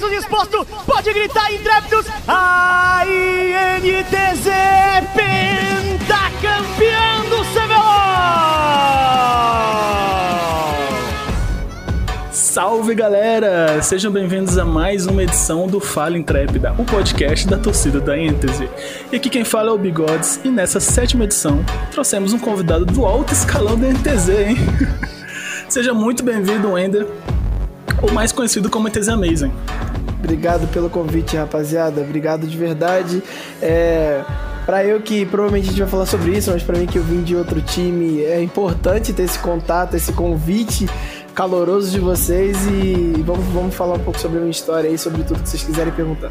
Sexo disposto, pode gritar intrépidos. A INTZ pentacampeão do CBLOL! Salve galera! Sejam bem-vindos a mais uma edição do Fala Intrépida, o podcast da torcida da Êntese. E aqui quem fala é o Bigodes, e nessa sétima edição trouxemos um convidado do alto escalão da NTZ, hein? Seja muito bem-vindo, Wender, ou mais conhecido como NTZ Amazing. Obrigado pelo convite, rapaziada. Obrigado de verdade. É, para eu que provavelmente a gente vai falar sobre isso, mas para mim que eu vim de outro time, é importante ter esse contato, esse convite caloroso de vocês e vamos, vamos falar um pouco sobre a minha história aí, sobre tudo que vocês quiserem perguntar.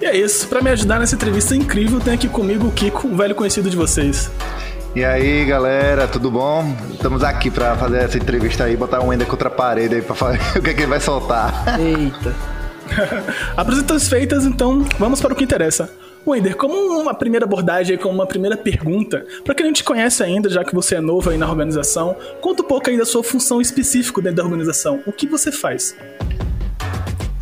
E é isso, para me ajudar nessa entrevista incrível, tem aqui comigo o Kiko, um velho conhecido de vocês. E aí, galera, tudo bom? Estamos aqui para fazer essa entrevista aí, botar um Ender contra a parede aí para falar o que, é que ele vai soltar. Eita. Apresentações feitas, então vamos para o que interessa. Wender, como uma primeira abordagem, como uma primeira pergunta, para quem não te conhece ainda, já que você é novo aí na organização, conta um pouco aí da sua função específica dentro da organização. O que você faz?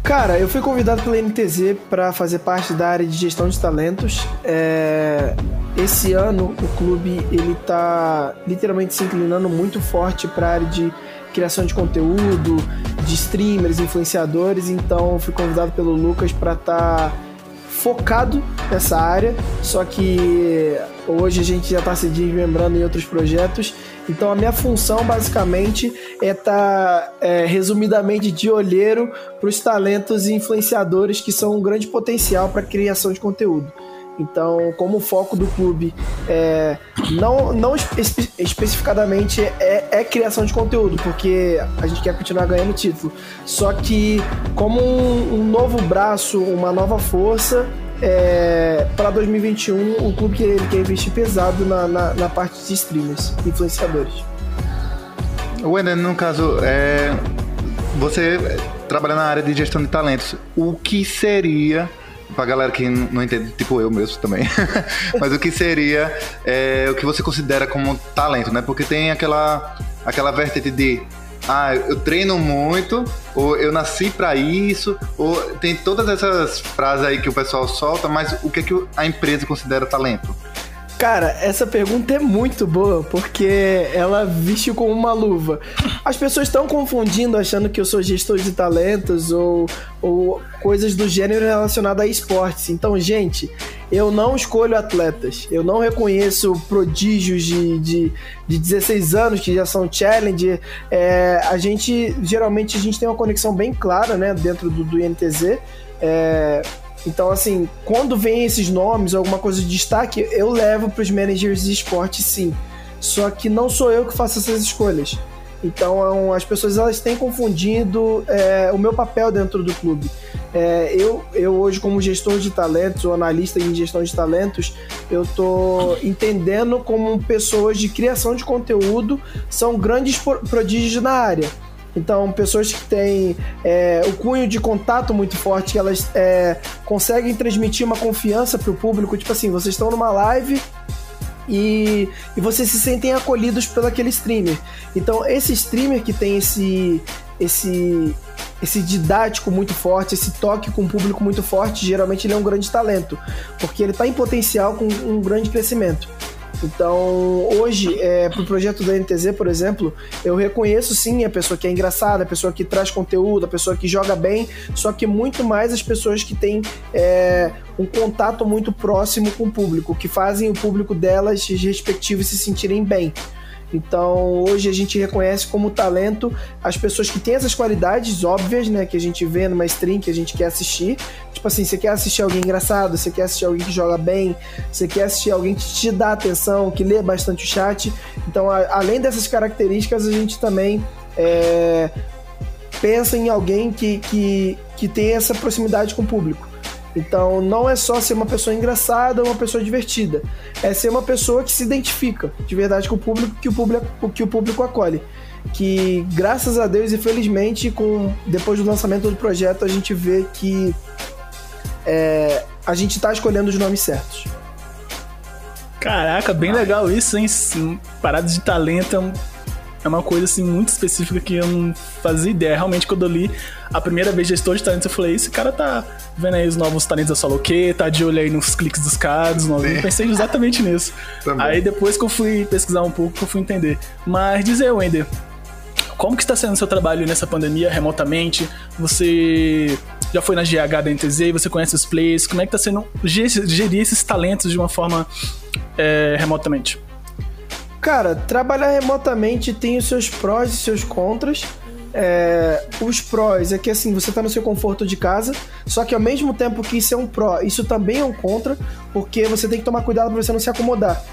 Cara, eu fui convidado pela NTZ para fazer parte da área de gestão de talentos. É... Esse ano o clube ele tá literalmente se inclinando muito forte para a área de criação de conteúdo, de streamers, influenciadores. Então fui convidado pelo Lucas para estar tá focado nessa área, só que hoje a gente já está se desmembrando em outros projetos. Então a minha função basicamente é estar tá, é, resumidamente de olheiro para os talentos e influenciadores que são um grande potencial para criação de conteúdo. Então, como o foco do clube é, não, não espe especificadamente é, é, criação de conteúdo, porque a gente quer continuar ganhando título. Só que como um, um novo braço, uma nova força, é, para 2021 o clube que ele quer investir pesado na, na, na parte de streamers, influenciadores. Wender, no caso, é, você trabalha na área de gestão de talentos. O que seria pra galera que não entende, tipo eu mesmo também, mas o que seria é, o que você considera como talento, né? Porque tem aquela, aquela vertente de ah, eu treino muito, ou eu nasci para isso, ou tem todas essas frases aí que o pessoal solta, mas o que, é que a empresa considera talento? Cara, essa pergunta é muito boa, porque ela vestiu como uma luva. As pessoas estão confundindo, achando que eu sou gestor de talentos ou, ou coisas do gênero relacionado a esportes. Então, gente, eu não escolho atletas. Eu não reconheço prodígios de, de, de 16 anos que já são challenge. É, a gente, geralmente, a gente tem uma conexão bem clara, né, dentro do, do INTZ. É, então, assim, quando vem esses nomes, alguma coisa de destaque, eu levo para os managers de esporte, sim. Só que não sou eu que faço essas escolhas. Então, as pessoas elas têm confundido é, o meu papel dentro do clube. É, eu, eu hoje, como gestor de talentos, ou analista em gestão de talentos, eu tô entendendo como pessoas de criação de conteúdo são grandes prodígios na área. Então, pessoas que têm é, o cunho de contato muito forte, elas é, conseguem transmitir uma confiança para o público. Tipo assim, vocês estão numa live e, e vocês se sentem acolhidos pelo aquele streamer. Então, esse streamer que tem esse, esse, esse didático muito forte, esse toque com o público muito forte, geralmente ele é um grande talento, porque ele está em potencial com um grande crescimento. Então, hoje, é, pro projeto da NTZ, por exemplo, eu reconheço sim a pessoa que é engraçada, a pessoa que traz conteúdo, a pessoa que joga bem, só que muito mais as pessoas que têm é, um contato muito próximo com o público, que fazem o público delas respectivos se sentirem bem. Então, hoje a gente reconhece como talento as pessoas que têm essas qualidades óbvias, né, que a gente vê numa stream que a gente quer assistir. Tipo assim, você quer assistir alguém engraçado, você quer assistir alguém que joga bem, você quer assistir alguém que te dá atenção, que lê bastante o chat. Então, a, além dessas características, a gente também é, pensa em alguém que, que, que tem essa proximidade com o público. Então não é só ser uma pessoa engraçada ou uma pessoa divertida. É ser uma pessoa que se identifica de verdade com o público, que o público, que o público acolhe. Que graças a Deus e felizmente, com, depois do lançamento do projeto, a gente vê que é, a gente está escolhendo os nomes certos. Caraca, bem legal isso, hein? Parada de talento é é uma coisa assim muito específica que eu não fazia ideia. Realmente, quando eu li a primeira vez gestor de talentos, eu falei: esse cara tá vendo aí os novos talentos da solo que tá de olho aí nos cliques dos cards, novos. Eu pensei exatamente nisso. Também. Aí depois que eu fui pesquisar um pouco, que eu fui entender. Mas dizer, Wender, como que está sendo o seu trabalho nessa pandemia remotamente? Você já foi na GH da NTZ, você conhece os players, como é que está sendo gerir esses talentos de uma forma é, remotamente? Cara, trabalhar remotamente tem os seus prós e seus contras. É, os prós é que assim, você está no seu conforto de casa, só que ao mesmo tempo que isso é um pró, isso também é um contra, porque você tem que tomar cuidado para você não se acomodar.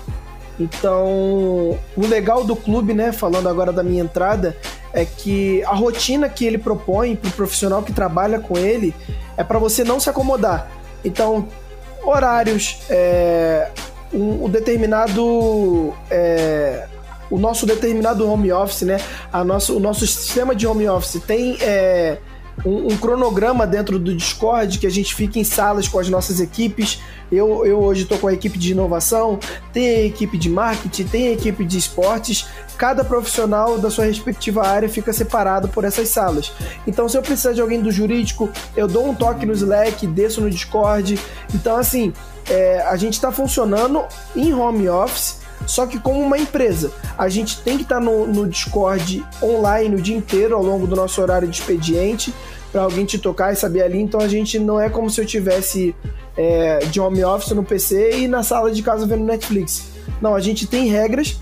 Então, o legal do clube, né, falando agora da minha entrada, é que a rotina que ele propõe para o profissional que trabalha com ele é para você não se acomodar. Então, horários, é, um, um determinado. É, o nosso determinado home office, né? A nosso, o nosso sistema de home office tem é, um, um, cronograma dentro do Discord que a gente fica em salas com as nossas equipes. Eu, eu hoje estou com a equipe de inovação, tem a equipe de marketing, tem a equipe de esportes. Cada profissional da sua respectiva área fica separado por essas salas. Então, se eu precisar de alguém do jurídico, eu dou um toque no Slack, desço no Discord. Então, assim, é, a gente está funcionando em home office, só que como uma empresa. A gente tem que estar tá no, no Discord online o dia inteiro ao longo do nosso horário de expediente para alguém te tocar e saber ali. Então a gente não é como se eu tivesse é, de home office no PC e na sala de casa vendo Netflix. Não, a gente tem regras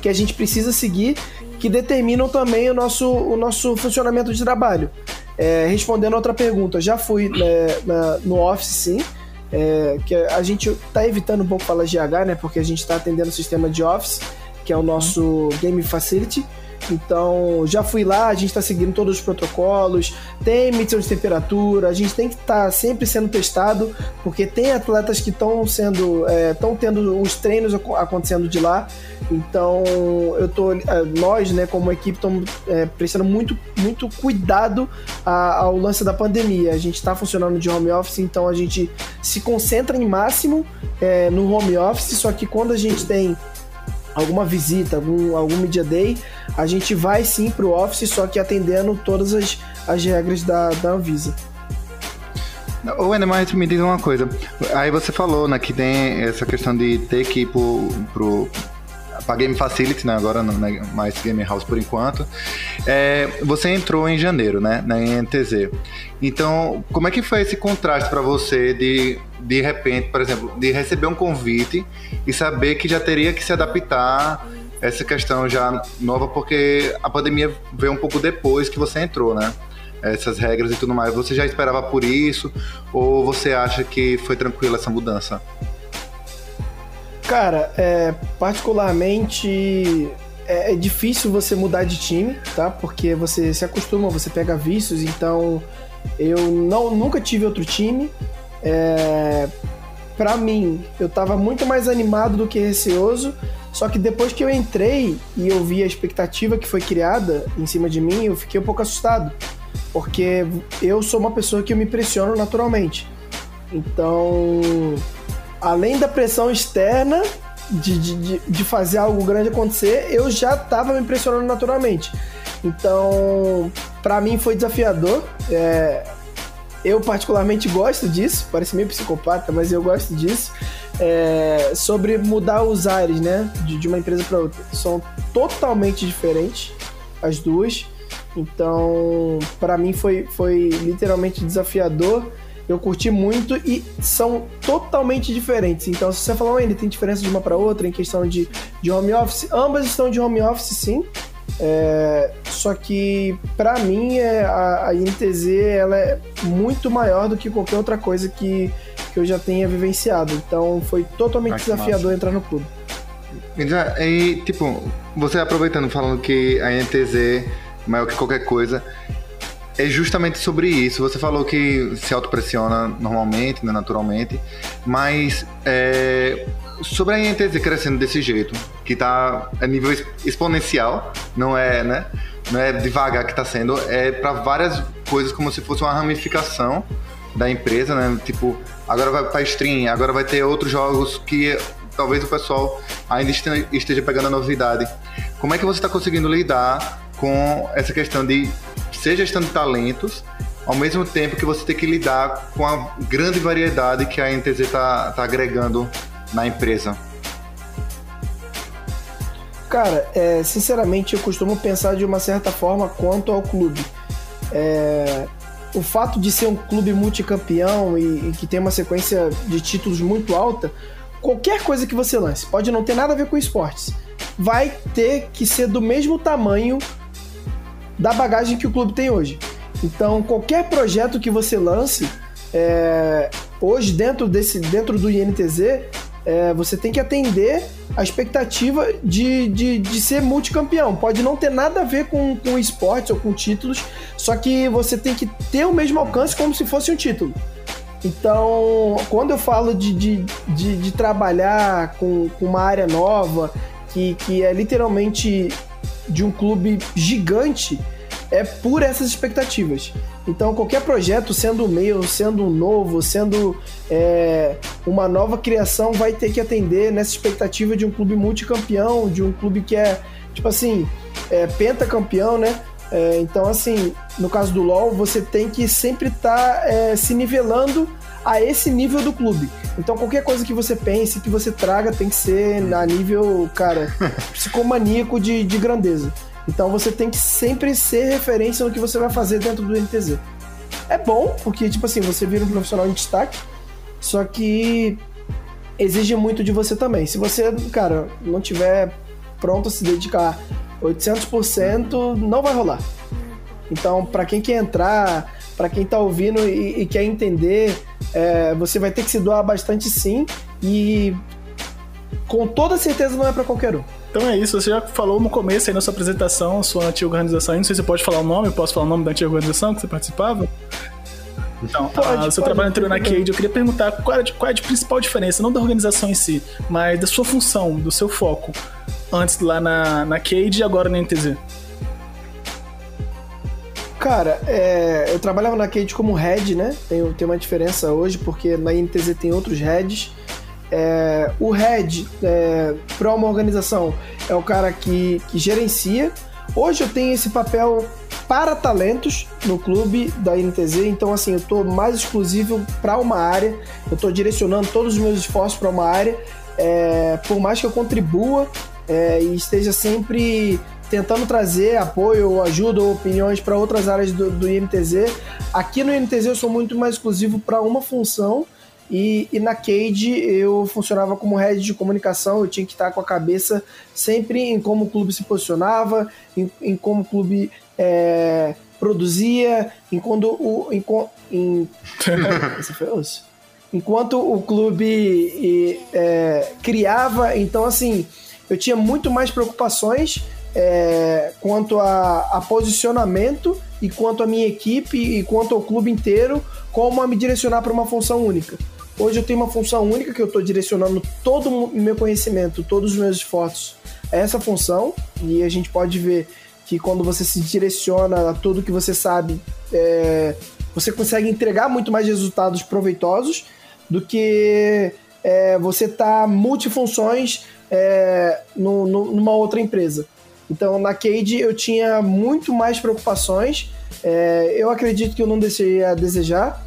que a gente precisa seguir que determinam também o nosso, o nosso funcionamento de trabalho. É, respondendo outra pergunta, já fui né, na, no Office sim é, que a gente está evitando um pouco falar GH, né? Porque a gente está atendendo o sistema de Office, que é o nosso Game Facility. Então, já fui lá, a gente está seguindo todos os protocolos, tem medição de temperatura, a gente tem que estar tá sempre sendo testado, porque tem atletas que estão sendo, estão é, tendo os treinos acontecendo de lá. Então, eu tô, é, nós, né, como equipe, estamos é, prestando muito, muito cuidado a, ao lance da pandemia. A gente está funcionando de home office, então a gente se concentra em máximo é, no home office, só que quando a gente tem alguma visita, algum, algum media day, a gente vai sim para o office, só que atendendo todas as, as regras da, da Anvisa. Wender, mas me diz uma coisa. Aí você falou, né, que tem essa questão de ter que ir pro, pro para Game Facility, né? Agora não é mais Game House por enquanto. É, você entrou em janeiro, né? Na NTZ. Então, como é que foi esse contraste para você de de repente, por exemplo, de receber um convite e saber que já teria que se adaptar essa questão já nova, porque a pandemia veio um pouco depois que você entrou, né? Essas regras e tudo mais. Você já esperava por isso? Ou você acha que foi tranquila essa mudança? Cara, é, particularmente é, é, difícil você mudar de time, tá? Porque você se acostuma, você pega vícios, então eu não, nunca tive outro time. É, para mim, eu tava muito mais animado do que receoso, só que depois que eu entrei e eu vi a expectativa que foi criada em cima de mim, eu fiquei um pouco assustado, porque eu sou uma pessoa que eu me impressiono naturalmente. Então, além da pressão externa de, de, de fazer algo grande acontecer, eu já estava me impressionando naturalmente. Então, para mim foi desafiador. É, eu particularmente gosto disso, parece meio psicopata, mas eu gosto disso. É, sobre mudar os ares, né? De, de uma empresa para outra. São totalmente diferentes as duas. Então, para mim foi, foi literalmente desafiador eu curti muito e são totalmente diferentes. Então, se você falar, ainda tem diferença de uma para outra em questão de, de home office, ambas estão de home office sim. É, só que para mim é, a, a INTZ ela é muito maior do que qualquer outra coisa que, que eu já tenha vivenciado. Então foi totalmente desafiador massa. entrar no clube. E tipo, você aproveitando falando que a INTZ é maior que qualquer coisa, é justamente sobre isso. Você falou que se autopressiona normalmente, né, naturalmente, mas é, sobre a INTZ crescendo desse jeito, que está a nível exponencial, não é, né? Não é devagar que está sendo, é para várias coisas como se fosse uma ramificação da empresa, né? Tipo, agora vai para stream, agora vai ter outros jogos que talvez o pessoal ainda esteja pegando a novidade. Como é que você está conseguindo lidar com essa questão de ser gestão de talentos, ao mesmo tempo que você tem que lidar com a grande variedade que a NTZ está tá agregando na empresa? Cara, é, sinceramente eu costumo pensar de uma certa forma quanto ao clube. É, o fato de ser um clube multicampeão e, e, que tem uma sequência de títulos muito alta, qualquer coisa que você lance, pode não ter nada a ver com esportes, vai ter que ser do mesmo tamanho da bagagem que o clube tem hoje. Então, qualquer projeto que você lance, é, hoje dentro, desse, dentro do INTZ, é, você tem que atender a expectativa de, de, de ser multicampeão. Pode não ter nada a ver com, com esportes ou com títulos, só que você tem que ter o mesmo alcance como se fosse um título. Então, quando eu falo de, de, de, de trabalhar com, com uma área nova, que, que é literalmente de um clube gigante, é por essas expectativas. Então, qualquer projeto, sendo meu, sendo novo, sendo é, uma nova criação, vai ter que atender nessa expectativa de um clube multicampeão, de um clube que é, tipo assim, é, pentacampeão, né? É, então, assim, no caso do LoL, você tem que sempre estar tá, é, se nivelando a esse nível do clube. Então, qualquer coisa que você pense, que você traga, tem que ser a nível, cara, psicomaníaco de, de grandeza. Então você tem que sempre ser referência no que você vai fazer dentro do NTZ. É bom, porque, tipo assim, você vira um profissional em destaque, só que exige muito de você também. Se você, cara, não tiver pronto a se dedicar 800%, não vai rolar. Então, para quem quer entrar, para quem tá ouvindo e, e quer entender, é, você vai ter que se doar bastante sim, e com toda certeza não é para qualquer um. Então é isso, você já falou no começo aí na sua apresentação, sua antiga organização, não sei se você pode falar o nome, posso falar o nome da antiga organização que você participava? Então, pode, ah, seu pode, trabalho anterior na Cade, eu queria perguntar qual é, a, qual é a principal diferença, não da organização em si, mas da sua função, do seu foco, antes lá na, na Cade e agora na NTZ. Cara, é, eu trabalhava na Cade como head, né? Tem, tem uma diferença hoje, porque na NTZ tem outros heads. É, o head é, para uma organização é o cara que, que gerencia. Hoje eu tenho esse papel para talentos no clube da NTZ, então assim, eu estou mais exclusivo para uma área, eu estou direcionando todos os meus esforços para uma área, é, por mais que eu contribua é, e esteja sempre tentando trazer apoio, ajuda ou opiniões para outras áreas do, do INTZ, aqui no INTZ eu sou muito mais exclusivo para uma função e, e, na Cade eu funcionava como head de comunicação, eu tinha que estar com a cabeça sempre em como o clube se posicionava, em, em como o clube é, produzia, em quando o. Em, em, enquanto o clube é, criava, então assim, eu tinha muito mais preocupações é, quanto a, a, posicionamento e quanto a minha equipe e quanto ao clube inteiro, como a me direcionar para uma função única. Hoje eu tenho uma função única que eu estou direcionando todo o meu conhecimento, todos os meus esforços a essa função, e a gente pode ver que quando você se direciona a tudo que você sabe, é, você consegue entregar muito mais resultados proveitosos do que é, você tá multifunções é, no, no, numa outra empresa. Então na Cade eu tinha muito mais preocupações. É, eu acredito que eu não deixei a desejar.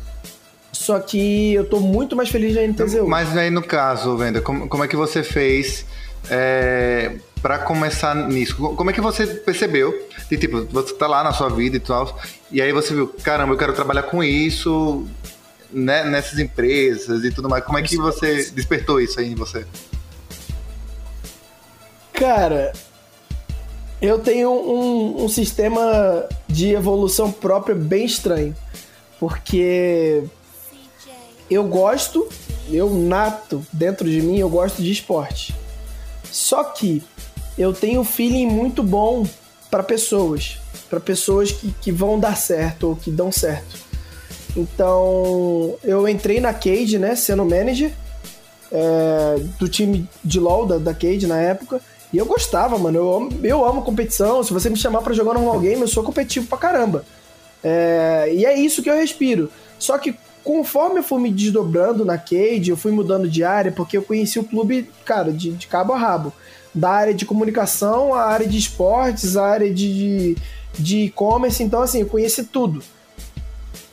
Só que eu tô muito mais feliz na NTZ. Mas aí no caso, Venda, como, como é que você fez é, para começar nisso? Como é que você percebeu? De, tipo, você tá lá na sua vida e tal, e aí você viu, caramba, eu quero trabalhar com isso, né, nessas empresas e tudo mais. Como é que você despertou isso aí em você? Cara, eu tenho um, um sistema de evolução própria bem estranho. Porque eu gosto, eu nato dentro de mim, eu gosto de esporte. Só que eu tenho um feeling muito bom para pessoas, para pessoas que, que vão dar certo ou que dão certo. Então eu entrei na Cade, né, sendo manager é, do time de LoL da, da Cade na época. E eu gostava, mano. Eu amo, eu amo competição. Se você me chamar para jogar normal game, eu sou competitivo pra caramba. É, e é isso que eu respiro. Só que conforme eu fui me desdobrando na Cade, eu fui mudando de área, porque eu conheci o clube, cara, de, de cabo a rabo. Da área de comunicação, a área de esportes, a área de e-commerce, então assim, eu conheci tudo.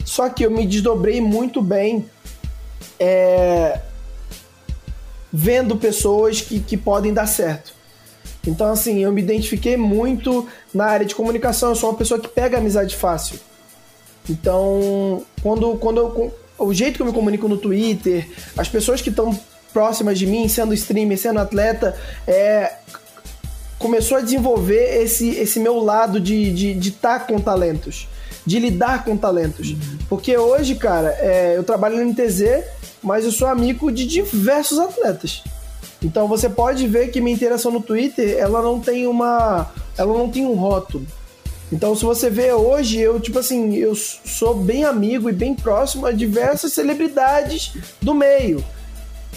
Só que eu me desdobrei muito bem é, vendo pessoas que, que podem dar certo. Então, assim, eu me identifiquei muito na área de comunicação. Eu sou uma pessoa que pega amizade fácil. Então, quando, quando eu, o jeito que eu me comunico no Twitter, as pessoas que estão próximas de mim, sendo streamer, sendo atleta, é, começou a desenvolver esse, esse meu lado de estar de, de tá com talentos, de lidar com talentos. Uhum. Porque hoje, cara, é, eu trabalho no NTZ, mas eu sou amigo de diversos atletas. Então você pode ver que minha interação no Twitter, ela não tem uma. Ela não tem um rótulo. Então, se você vê hoje, eu, tipo assim, eu sou bem amigo e bem próximo a diversas celebridades do meio.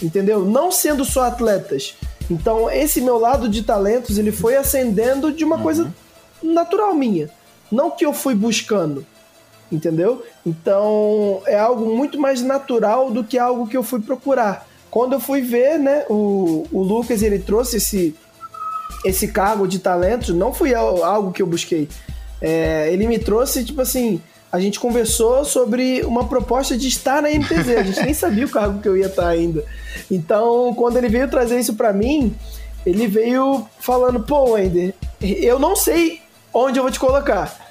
Entendeu? Não sendo só atletas. Então, esse meu lado de talentos, ele foi ascendendo de uma uhum. coisa natural minha. Não que eu fui buscando, entendeu? Então, é algo muito mais natural do que algo que eu fui procurar. Quando eu fui ver, né, o, o Lucas, ele trouxe esse, esse cargo de talentos, não foi algo que eu busquei. É, ele me trouxe, tipo assim, a gente conversou sobre uma proposta de estar na MTZ. A gente nem sabia o cargo que eu ia estar ainda. Então, quando ele veio trazer isso para mim, ele veio falando: pô, Wender, eu não sei onde eu vou te colocar.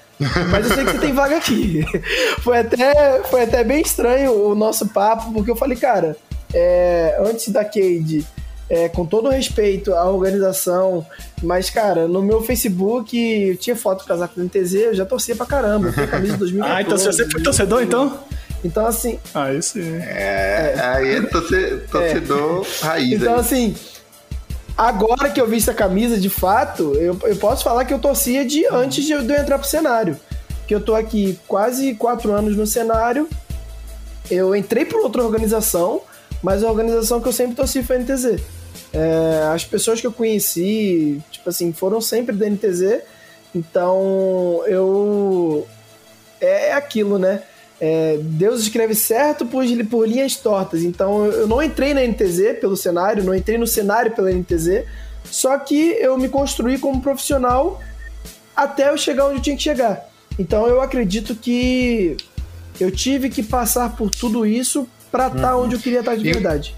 Mas eu sei que você tem vaga aqui. foi, até, foi até bem estranho o nosso papo, porque eu falei, cara, é, antes da Cade é, com todo respeito à organização, mas, cara, no meu Facebook eu tinha foto do casaco do NTZ, eu já torcia pra caramba, eu camisa de 2014. ah, então você foi torcedor, então? Então, assim... Aí sim. É, é. aí é torcedor é. raiz. Então, aí. assim, agora que eu vi essa camisa, de fato, eu, eu posso falar que eu torcia de antes de eu, de eu entrar pro cenário. Que eu tô aqui quase quatro anos no cenário, eu entrei por outra organização, mas a organização que eu sempre torci foi a NTZ. É, as pessoas que eu conheci, tipo assim, foram sempre da NTZ, então eu. É, é aquilo, né? É, Deus escreve certo por, por linhas tortas. Então eu não entrei na NTZ pelo cenário, não entrei no cenário pela NTZ, só que eu me construí como profissional até eu chegar onde eu tinha que chegar. Então eu acredito que eu tive que passar por tudo isso para estar tá uhum. onde eu queria estar tá de verdade.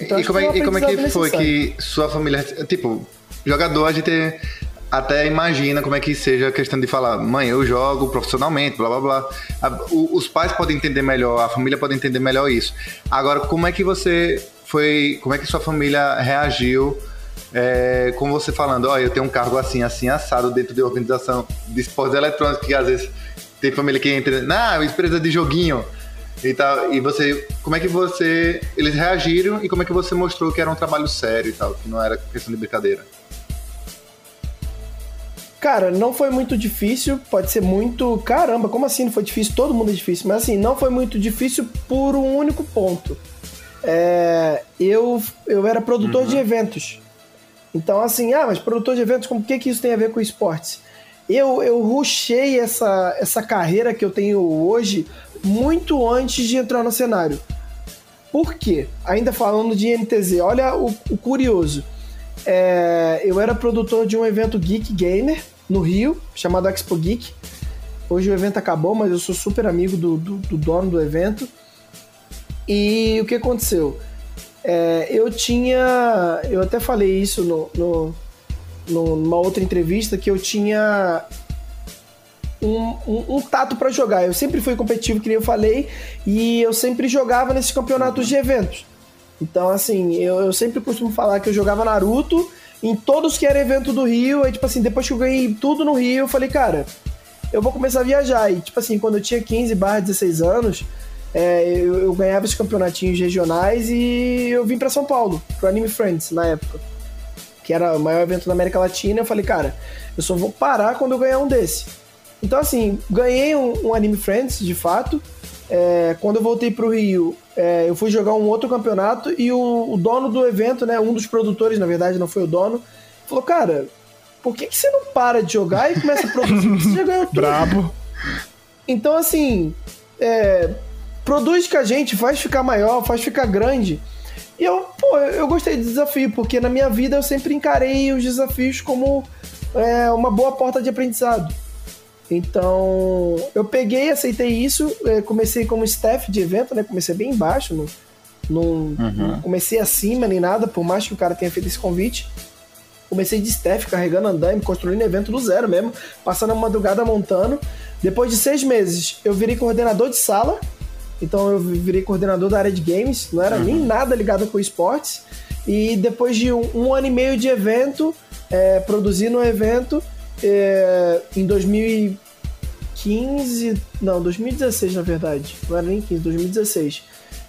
Então, e, como é, e como é que foi que sua família. Tipo, jogador, a gente até imagina como é que seja a questão de falar, mãe, eu jogo profissionalmente, blá blá blá. os pais podem entender melhor, a família pode entender melhor isso. Agora, como é que você foi. Como é que sua família reagiu? É, com você falando, ó, oh, eu tenho um cargo assim, assim, assado dentro de organização de esportes eletrônicos, que às vezes tem família que entra, não, empresa de joguinho e tal. E você, como é que você, eles reagiram e como é que você mostrou que era um trabalho sério e tal, que não era questão de brincadeira? Cara, não foi muito difícil, pode ser muito. Caramba, como assim não foi difícil? Todo mundo é difícil, mas assim, não foi muito difícil por um único ponto. É, eu, eu era produtor uhum. de eventos. Então, assim, ah, mas produtor de eventos, como que, que isso tem a ver com esportes? Eu, eu rushei essa, essa carreira que eu tenho hoje muito antes de entrar no cenário. Por quê? Ainda falando de NTZ, olha o, o curioso. É, eu era produtor de um evento Geek Gamer no Rio, chamado Expo Geek. Hoje o evento acabou, mas eu sou super amigo do, do, do dono do evento. E o que aconteceu? É, eu tinha. Eu até falei isso no, no, numa outra entrevista, que eu tinha um, um, um tato para jogar. Eu sempre fui competitivo, que nem eu falei, e eu sempre jogava nesses campeonatos de eventos. Então, assim, eu, eu sempre costumo falar que eu jogava Naruto em todos que era evento do Rio. Aí, tipo assim, depois que eu ganhei tudo no Rio, eu falei, cara, eu vou começar a viajar. E, tipo assim, quando eu tinha 15 barra 16 anos, é, eu, eu, ganhava esses campeonatinhos regionais e eu vim para São Paulo, pro Anime Friends, na época. Que era o maior evento da América Latina. Eu falei, cara, eu só vou parar quando eu ganhar um desse. Então, assim, ganhei um, um Anime Friends, de fato. É, quando eu voltei pro Rio, é, eu fui jogar um outro campeonato e o, o, dono do evento, né, um dos produtores, na verdade, não foi o dono, falou, cara, por que, que você não para de jogar e começa a produzir? Você já ganhou tudo. Brabo. Então, assim, é, produz com a gente, faz ficar maior, faz ficar grande. E eu, pô, eu gostei do desafio, porque na minha vida eu sempre encarei os desafios como é, uma boa porta de aprendizado. Então, eu peguei, aceitei isso, é, comecei como staff de evento, né? Comecei bem embaixo, não, não, uhum. não comecei acima nem nada, por mais que o cara tenha feito esse convite. Comecei de staff, carregando andaime, construindo evento do zero mesmo, passando a madrugada montando. Depois de seis meses, eu virei coordenador de sala. Então eu virei coordenador da área de games, não era uhum. nem nada ligado com esportes. E depois de um, um ano e meio de evento, é, produzindo um evento, é, em 2015, não, 2016 na verdade, não era nem 15, 2016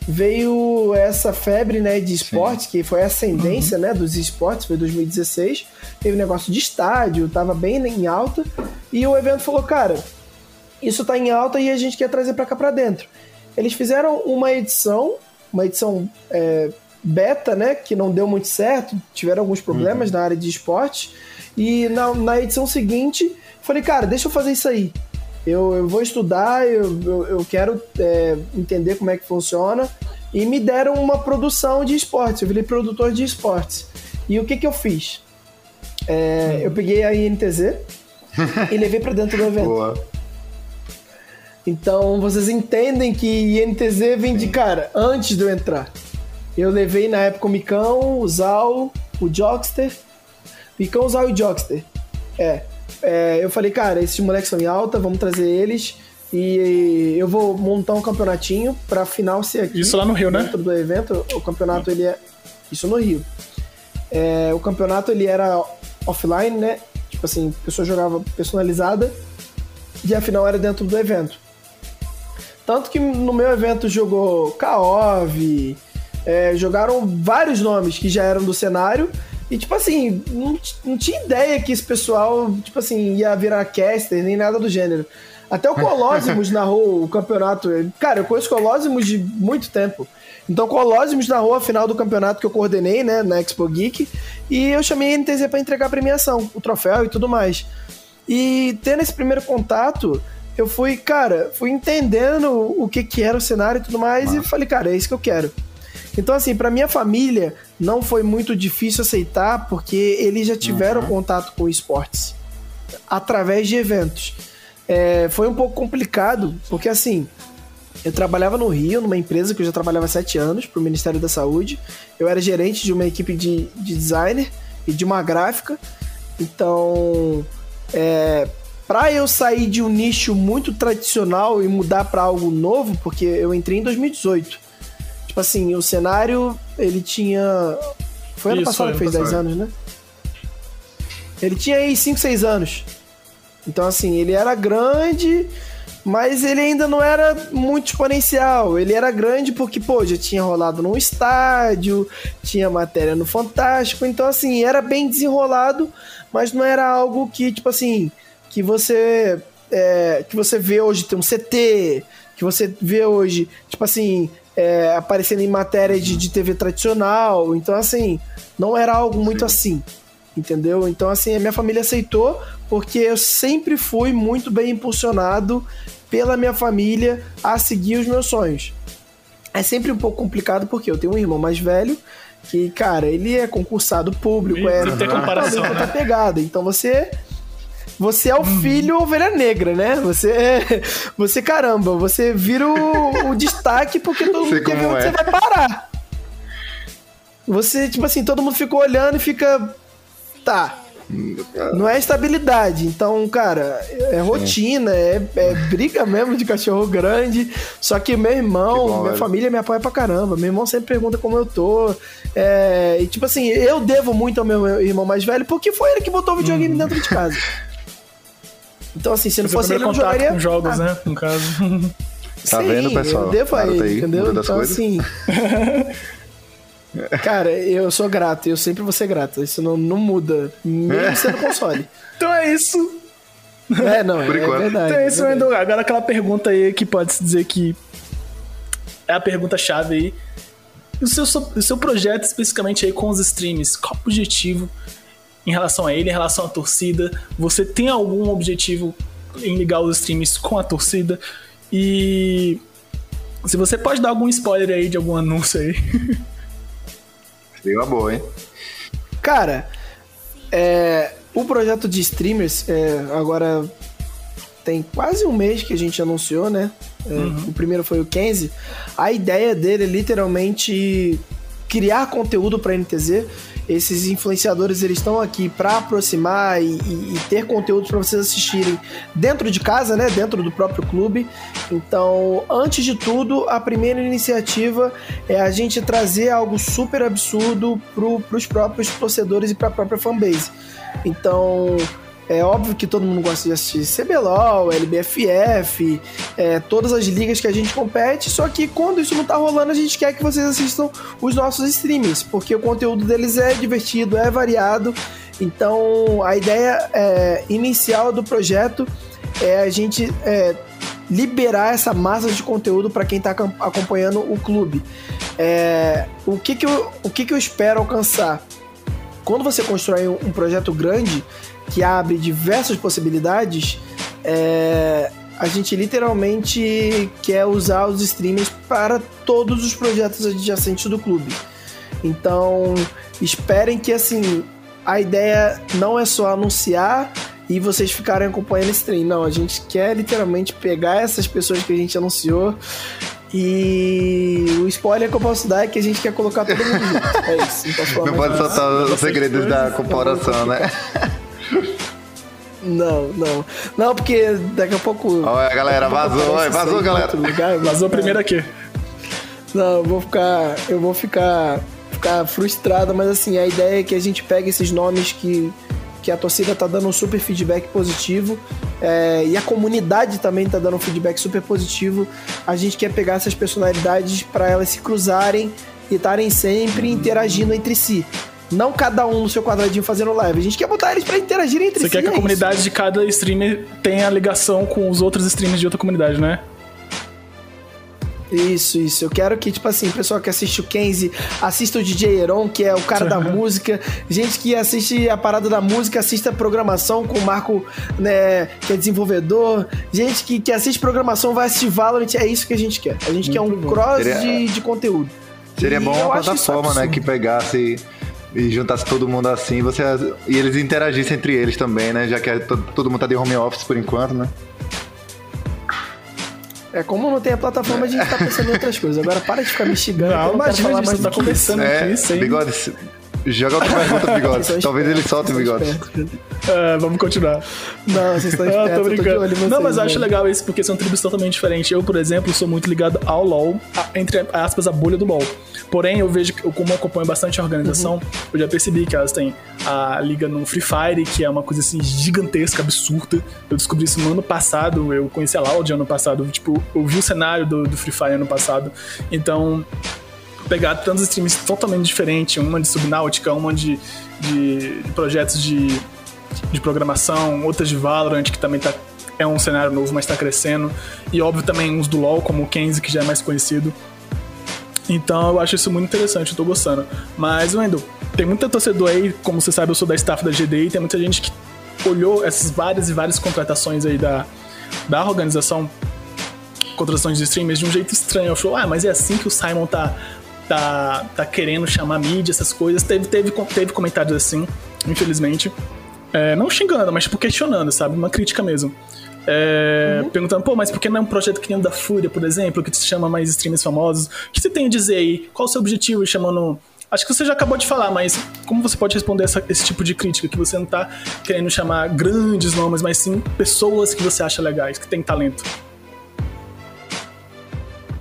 veio essa febre né, de esportes, Sim. que foi a ascendência uhum. né, dos esportes, foi 2016. Teve negócio de estádio, tava bem em alta. E o evento falou, cara, isso tá em alta e a gente quer trazer para cá para dentro. Eles fizeram uma edição, uma edição é, beta, né, que não deu muito certo, tiveram alguns problemas uhum. na área de esporte. E na, na edição seguinte, falei, cara, deixa eu fazer isso aí. Eu, eu vou estudar, eu, eu, eu quero é, entender como é que funciona. E me deram uma produção de esportes, eu virei produtor de esportes. E o que, que eu fiz? É, eu peguei a INTZ e levei para dentro do evento. Boa. Então vocês entendem que INTZ vem Sim. de cara, antes de eu entrar. Eu levei na época o Micão, o Zal, o Jockster. Micão, o Zal e o Jockster. É é, eu falei, cara, esses moleques são em alta, vamos trazer eles. E eu vou montar um campeonatinho pra final ser aqui. Isso lá no Rio, né? Dentro do evento. O campeonato, ele é. Isso no Rio. É, o campeonato, ele era offline, né? Tipo assim, a pessoa jogava personalizada. E a final era dentro do evento. Tanto que no meu evento jogou Kaov, é, jogaram vários nomes que já eram do cenário e, tipo assim, não, não tinha ideia que esse pessoal, tipo assim, ia virar caster, nem nada do gênero. Até o Colossus narrou o campeonato. Cara, eu conheço Colossus de muito tempo. Então, Colossus narrou a final do campeonato que eu coordenei, né, na Expo Geek. E eu chamei a NTZ para entregar a premiação, o troféu e tudo mais. E tendo esse primeiro contato, eu fui, cara, fui entendendo o que, que era o cenário e tudo mais. E falei, cara, é isso que eu quero. Então, assim, para minha família não foi muito difícil aceitar, porque eles já tiveram uhum. contato com esportes através de eventos. É, foi um pouco complicado, porque assim, eu trabalhava no Rio, numa empresa que eu já trabalhava há sete anos, para o Ministério da Saúde. Eu era gerente de uma equipe de, de designer e de uma gráfica. Então, é, para eu sair de um nicho muito tradicional e mudar para algo novo, porque eu entrei em 2018. Tipo assim, o cenário, ele tinha. Foi ano Isso, passado que fez 10 anos, né? Ele tinha aí 5, 6 anos. Então, assim, ele era grande, mas ele ainda não era muito exponencial. Ele era grande porque, pô, já tinha rolado num estádio, tinha matéria no Fantástico. Então, assim, era bem desenrolado, mas não era algo que, tipo assim, que você. É, que você vê hoje tem um CT, que você vê hoje, tipo assim, é, aparecendo em matéria de, de TV tradicional. Então, assim, não era algo muito assim, entendeu? Então, assim, a minha família aceitou porque eu sempre fui muito bem impulsionado pela minha família a seguir os meus sonhos. É sempre um pouco complicado porque eu tenho um irmão mais velho que, cara, ele é concursado público, é tem comparação, né? pegada. Então você você é o uhum. filho ovelha negra, né? Você é, você caramba, você vira o, o destaque porque todo mundo quer ver onde é. você vai parar. Você, tipo assim, todo mundo fica olhando e fica tá. Não é estabilidade. Então, cara, é rotina, é, é, briga mesmo de cachorro grande. Só que meu irmão, que bom, minha velho. família me apoia pra caramba. Meu irmão sempre pergunta como eu tô. É, e tipo assim, eu devo muito ao meu irmão mais velho porque foi ele que botou o videogame hum. dentro de casa. Então, assim, se não fosse ele, eu não jogaria. com jogos, né? No caso. Tá Sim, vendo, pessoal? Eu devo a ele, entendeu? Então, coisas. assim. Cara, eu sou grato, eu sempre vou ser grato. Isso não, não muda, mesmo sendo console. Então é isso. É, não, Por é, é verdade. Então é isso, é verdade. Agora aquela pergunta aí que pode se dizer que é a pergunta-chave aí. O seu, o seu projeto, especificamente aí com os streams, qual o objetivo em relação a ele, em relação à torcida? Você tem algum objetivo em ligar os streams com a torcida? E Se você pode dar algum spoiler aí de algum anúncio aí. Seria uma boa, hein? Cara, é, o projeto de streamers, é, agora tem quase um mês que a gente anunciou, né? É, uhum. O primeiro foi o Kenzie. A ideia dele é literalmente criar conteúdo para NTZ esses influenciadores eles estão aqui para aproximar e, e, ter conteúdo para vocês assistirem dentro de casa, né, dentro do próprio clube. Então, antes de tudo, a primeira iniciativa é a gente trazer algo super absurdo para os próprios torcedores e para a própria fanbase. Então, é óbvio que todo mundo gosta de assistir CBLOL, LBFF, é, todas as ligas que a gente compete, só que quando isso não tá rolando, a gente quer que vocês assistam os nossos streams, porque o conteúdo deles é divertido, é variado. Então, a ideia é, inicial do projeto é a gente é, liberar essa massa de conteúdo para quem está acompanhando o clube. É, o que, que, eu, o que, que eu espero alcançar? Quando você constrói um projeto grande, que abre diversas possibilidades, é, a gente literalmente quer usar os streamers para todos os projetos adjacentes do clube. Então, esperem que assim, a ideia não é só anunciar e vocês ficarem acompanhando esse stream. Não, a gente quer literalmente pegar essas pessoas que a gente anunciou e o spoiler que eu posso dar é que a gente quer colocar todo mundo junto. É isso. Não, não pode soltar os segredos da corporação, né? Não, não. Não, porque daqui a pouco. Olha, galera, vazou, olha, vazou, galera. Lugar, vazou primeiro aqui. Não, eu vou ficar. Eu vou ficar. Ficar frustrado, mas assim, a ideia é que a gente pegue esses nomes que, que a torcida tá dando um super feedback positivo é, e a comunidade também tá dando um feedback super positivo. A gente quer pegar essas personalidades para elas se cruzarem e estarem sempre interagindo entre si. Não cada um no seu quadradinho fazendo live. A gente quer botar eles para interagir entre Você si. Você quer que a é comunidade isso. de cada streamer tenha ligação com os outros streamers de outra comunidade, né? Isso, isso. Eu quero que, tipo assim, o pessoal que assiste o Kenzie assista o DJ Heron, que é o cara da música. Gente que assiste a parada da música, assista a programação com o Marco, né, que é desenvolvedor. Gente que, que assiste programação vai assistir Valorant. É isso que a gente quer. A gente Muito quer um bom. cross Seria... de, de conteúdo. Seria e bom uma plataforma, né, que pegasse e juntasse todo mundo assim, você e eles interagissem entre eles também, né? Já que é todo, todo mundo tá de home office por enquanto, né? É, como não tem a plataforma, a gente tá pensando em outras coisas. Agora para de ficar me xingando. Não, não imagina, a gente tá conversando é, aqui, sem... Bigode, Joga outra pergunta, Bigode. Talvez ele solte o Bigode. É, vamos continuar. Não, vocês estão espertos, ah, tô brincando. Vocês, não, mas eu acho legal isso, porque são tribos totalmente diferentes. Eu, por exemplo, sou muito ligado ao LoL, a, entre aspas, a bolha do LoL. Porém, eu vejo, que como eu acompanho bastante a organização, uhum. eu já percebi que elas têm a liga no Free Fire, que é uma coisa assim gigantesca, absurda. Eu descobri isso no ano passado, eu conheci a Loud ano passado, tipo, eu vi o cenário do, do Free Fire ano passado. Então, pegar tantos streams totalmente diferentes, uma de Subnáutica, uma de, de, de projetos de, de programação, outras de Valorant, que também tá, é um cenário novo, mas está crescendo. E óbvio também uns do LoL, como o Kenzie, que já é mais conhecido. Então eu acho isso muito interessante, eu tô gostando. Mas, Wendel, tem muita torcedor aí, como você sabe, eu sou da staff da GDI, tem muita gente que olhou essas várias e várias contratações aí da, da organização, contratações de streamers, de um jeito estranho. Falou, ah, mas é assim que o Simon tá tá, tá querendo chamar mídia, essas coisas. Teve, teve, teve comentários assim, infelizmente. É, não xingando, mas tipo questionando, sabe? Uma crítica mesmo. É, uhum. Perguntando, pô, mas por que não é um projeto que nem o da Fúria, por exemplo, que se chama mais streamers famosos? O que você tem a dizer aí? Qual o seu objetivo chamando. Acho que você já acabou de falar, mas como você pode responder essa, esse tipo de crítica? Que você não tá querendo chamar grandes nomes, mas sim pessoas que você acha legais, que tem talento.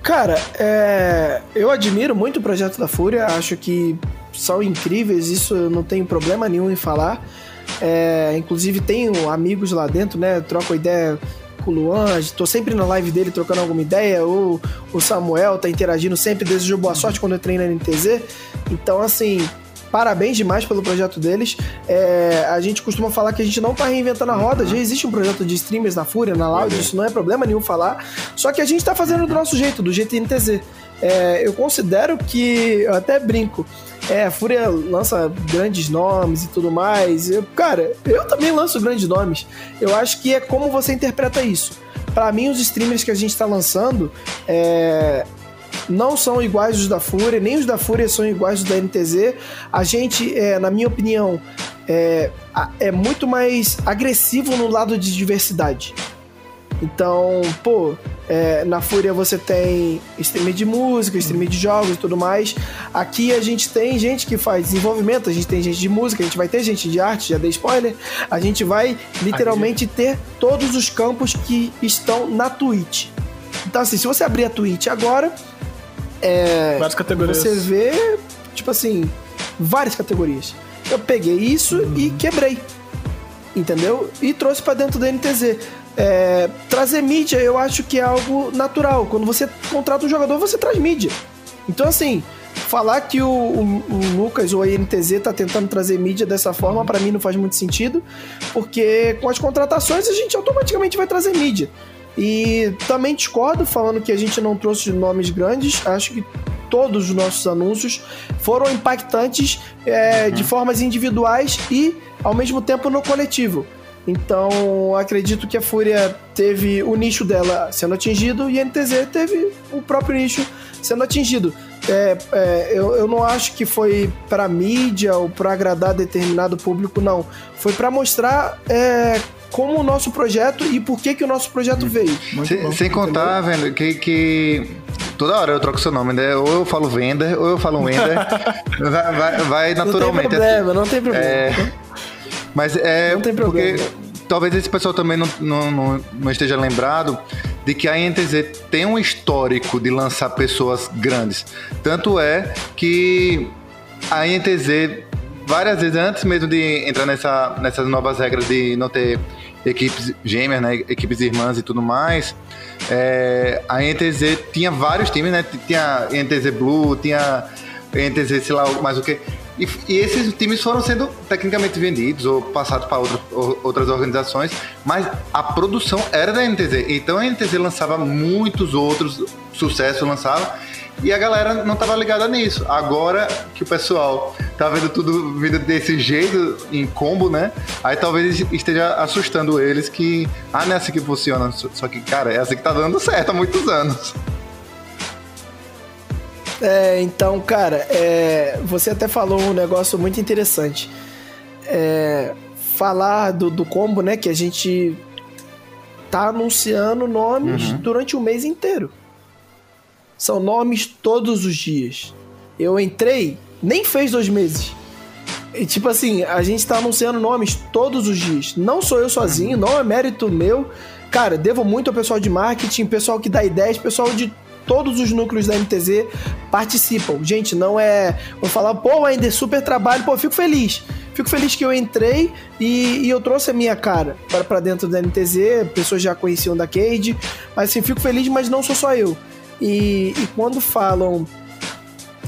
Cara, é... eu admiro muito o projeto da Fúria, acho que são incríveis, isso eu não tenho problema nenhum em falar. É... Inclusive tenho amigos lá dentro, né? Troco ideia com o Luan, tô sempre na live dele trocando alguma ideia, o, o Samuel tá interagindo sempre, desejo boa sorte quando eu treino na NTZ. Então, assim, parabéns demais pelo projeto deles. É, a gente costuma falar que a gente não tá reinventando a roda, já existe um projeto de streamers na Fúria, na Loud, isso não é problema nenhum falar. Só que a gente tá fazendo do nosso jeito, do jeito NTZ. É, eu considero que, eu até brinco, é, a Fúria lança grandes nomes e tudo mais. Eu, cara, eu também lanço grandes nomes. Eu acho que é como você interpreta isso. para mim os streamers que a gente tá lançando é, não são iguais os da Fúria, nem os da Fúria são iguais os da NTZ. A gente, é, na minha opinião, é, é muito mais agressivo no lado de diversidade. Então, pô, é, na Fúria você tem streamer de música, streamer de jogos e tudo mais. Aqui a gente tem gente que faz desenvolvimento, a gente tem gente de música, a gente vai ter gente de arte, já dei spoiler. A gente vai literalmente ter todos os campos que estão na Twitch. Então, assim, se você abrir a Twitch agora, é, Várias categorias. você vê, tipo assim, várias categorias. Eu peguei isso Uhum. e quebrei. Entendeu? E trouxe pra dentro da NTZ. É, trazer mídia eu acho que é algo natural. Quando você contrata um jogador, você traz mídia. Então, assim, falar que o, o- o Lucas ou a INTZ tá tentando trazer mídia dessa forma, pra mim não faz muito sentido, porque com as contratações a gente automaticamente vai trazer mídia. E também discordo falando que a gente não trouxe nomes grandes. Acho que todos os nossos anúncios foram impactantes é, de formas individuais e ao mesmo tempo no coletivo. Então, acredito que a Fúria teve o nicho dela sendo atingido e a NTZ teve o próprio nicho sendo atingido. É, é, eu, eu não acho que foi pra mídia ou pra agradar determinado público, não. Foi pra mostrar é, como o nosso projeto e por que, que o nosso projeto veio. Sem, sem contar, velho, que, que toda hora eu troco seu nome, né? Ou eu falo Vender, ou eu falo Wender. vai, vai, vai Não tem naturalmente. problema, não tem problema. É, Mas é Não tem porque problema. talvez esse pessoal também não, não, não, não esteja lembrado de que a INTZ tem um histórico de lançar pessoas grandes. Tanto é que a INTZ, várias vezes antes mesmo de entrar nessa, nessas novas regras de não ter equipes gêmeas, né, equipes irmãs e tudo mais, é, a INTZ tinha vários times, né? Tinha INTZ Blue, tinha INTZ, sei lá, mais o que. E, e esses times foram sendo tecnicamente vendidos ou passados para outras, ou- outras organizações, mas a produção era da NTZ. Então a NTZ lançava muitos outros sucessos, lançava, e a galera não estava ligada nisso. Agora que o pessoal tá vendo tudo vindo desse jeito, em combo, né? Aí talvez esteja assustando eles que, ah, não é assim que funciona. Só que, cara, é assim que tá dando certo há muitos anos. É, então, cara, é, você até falou um negócio muito interessante. É, falar do, do combo, né? Que a gente tá anunciando nomes durante o mês inteiro. São nomes todos os dias. Eu entrei, nem fez dois meses. E tipo assim, a gente tá anunciando nomes todos os dias. Não sou eu sozinho, não é mérito meu. Cara, devo muito ao pessoal de marketing, pessoal que dá ideias, pessoal de todos os núcleos da MTZ participam. Gente, não é. Vou falar, pô, ainda é super trabalho, pô, fico feliz. Fico feliz que eu entrei e, e eu trouxe a minha cara para, dentro da NTZ. Pessoas já conheciam da Cade, mas assim, fico feliz, mas não sou só eu. E, e quando falam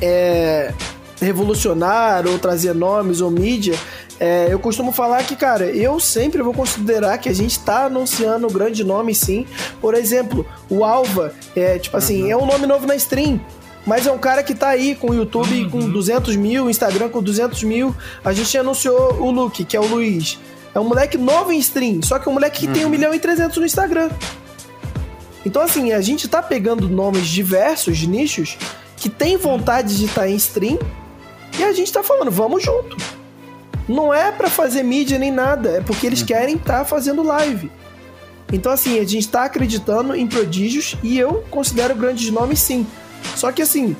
é, revolucionar ou trazer nomes ou mídia, é, eu costumo falar que, cara, eu sempre vou considerar que a gente está anunciando grande nome sim. Por exemplo, o Alva, é tipo assim, é um nome novo na stream. Mas é um cara que tá aí com o YouTube com 200 mil, Instagram com 200 mil. A gente anunciou o Luke, que é o Luiz. É um moleque novo em stream, só que é um moleque que tem 1 milhão e 300 no Instagram. Então, assim, a gente tá pegando nomes diversos, de nichos, que tem vontade de estar em stream, e a gente tá falando, vamos junto. Não é pra fazer mídia nem nada, é porque eles querem estar fazendo live. Então, assim, a gente tá acreditando em prodígios e eu considero grandes nomes sim. Só que, assim,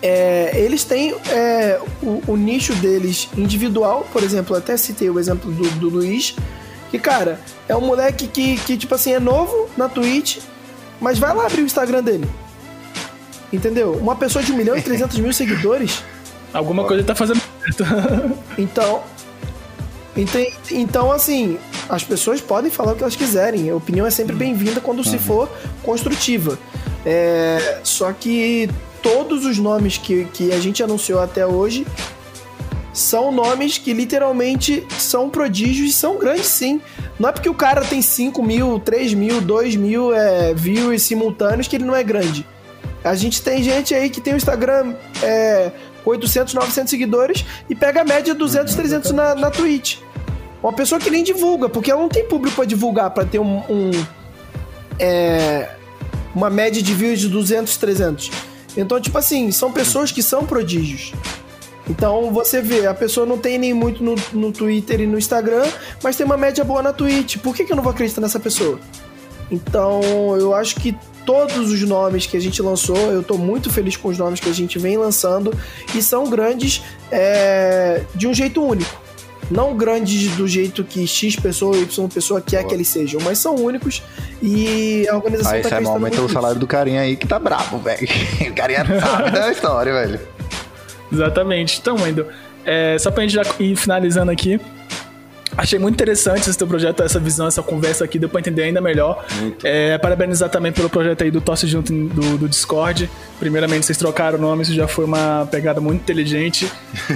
é, eles têm é, o, o nicho deles individual, por exemplo, até citei o exemplo do, do Luiz, que, cara, é um moleque que, que, tipo assim, é novo na Twitch, mas vai lá abrir o Instagram dele. Entendeu? Uma pessoa de 1 milhão e 300 mil seguidores. Alguma coisa tá fazendo. Então. ente- Então, assim, as pessoas podem falar o que elas quiserem. A opinião é sempre bem-vinda quando se for construtiva. É, só que todos os nomes que, que a gente anunciou até hoje são nomes que literalmente são prodígios e são grandes sim. Não é porque o cara tem 5 mil, 3 mil, 2 mil é, views simultâneos que ele não é grande. A gente tem gente aí que tem o Instagram é, com 800, 900 seguidores e pega a média de 200, 300 na, na Twitch. Uma pessoa que nem divulga, porque ela não tem público pra divulgar, pra ter um, um, é, uma média de views de 200, 300. Então, tipo assim, são pessoas que são prodígios. Então você vê, a pessoa não tem nem muito no, no Twitter e no Instagram, mas tem uma média boa na Twitch. Por que, que eu não vou acreditar nessa pessoa? Então eu acho que todos os nomes que a gente lançou, eu tô muito feliz com os nomes que a gente vem lançando e são grandes é, de um jeito único. Não grandes do jeito que X pessoa ou Y pessoa quer que eles sejam, mas são únicos e a organização Aí tá você acreditando aumenta muito o salário do carinha aí que tá brabo, velho. O carinha sabe da história, velho. Exatamente. Então, Wendel, é, só pra gente já ir finalizando aqui. Achei muito interessante esse teu projeto, essa visão, essa conversa aqui, deu pra entender ainda melhor. É, parabenizar também pelo projeto aí do Tosse Junto do, do Discord. Primeiramente, vocês trocaram o nome, isso já foi uma pegada muito inteligente.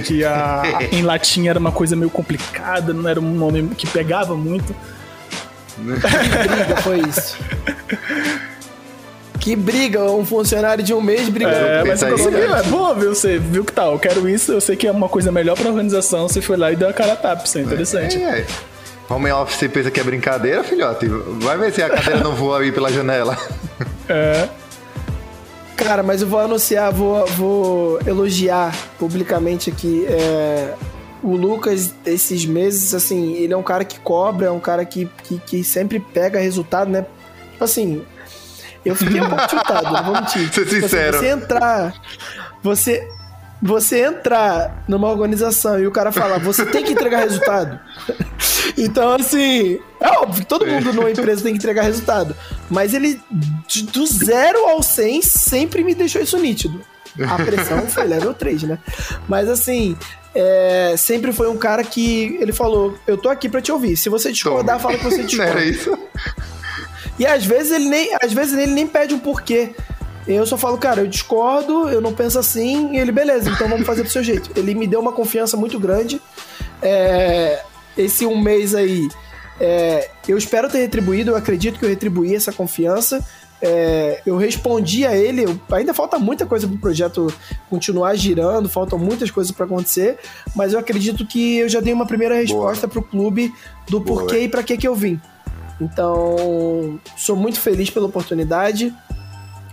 Que a, a- em latim era uma coisa meio complicada, não era um nome que pegava muito. briga foi isso. Que briga, um funcionário de um mês brigando. É, mas você viu, né? é bom, viu? Você viu que tal, eu quero isso, eu sei que é uma coisa melhor pra organização, você foi lá e deu a cara a tapa, isso é interessante. É, é. Home office pensa que é brincadeira, filhote. Vai ver se a cadeira não voa aí pela janela. É. Cara, mas eu vou anunciar, vou, vou elogiar publicamente aqui. é, o Lucas, esses meses, assim, ele é um cara que cobra, é um cara que, que, que sempre pega resultado, né? Tipo assim, eu fiquei um pouco chutado, não vou mentir. Ser Tipo assim, sincero. Você entrar. Você. Você entrar numa organização e o cara falar, você tem que entregar resultado. Então, assim, é óbvio que todo mundo numa empresa tem que entregar resultado. Mas ele, de- do zero ao 100, sempre me deixou isso nítido. A pressão foi level 3, né? Mas, assim, é, sempre foi um cara que ele falou: Eu tô aqui pra te ouvir. Se você discordar, fala que você discorda. era isso? E às vezes ele nem, às vezes ele nem pede um porquê. Eu só falo, cara, eu discordo, eu não penso assim, e ele, beleza, então vamos fazer do seu jeito. Ele me deu uma confiança muito grande. É, esse um mês aí, é, eu espero ter retribuído, eu acredito que eu retribuí essa confiança. É, eu respondi a ele, eu- ainda falta muita coisa pro projeto continuar girando, faltam muitas coisas para acontecer, mas eu acredito que eu já dei uma primeira resposta pro clube do Boa. porquê e para que que eu vim. Então, sou muito feliz pela oportunidade,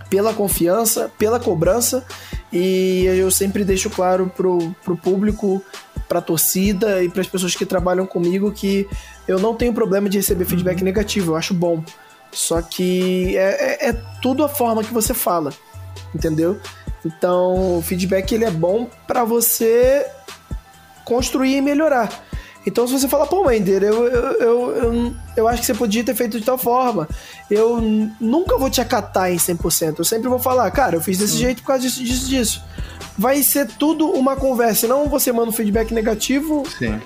pela confiança, pela cobrança e eu sempre deixo claro pro, pro público, pra torcida e para as pessoas que trabalham comigo que eu não tenho problema de receber feedback negativo, eu acho bom. Só que é, é- é tudo a forma que você fala, entendeu? Então, o feedback ele é bom pra você construir e melhorar. Então, se você falar, pô, Wender, eu, eu, eu, eu, eu acho que você podia ter feito de tal forma, eu nunca vou te acatar em 100%. Eu sempre vou falar, cara, eu fiz desse jeito por causa disso, disso, disso. Vai ser tudo uma conversa, não você manda um feedback negativo, Sim.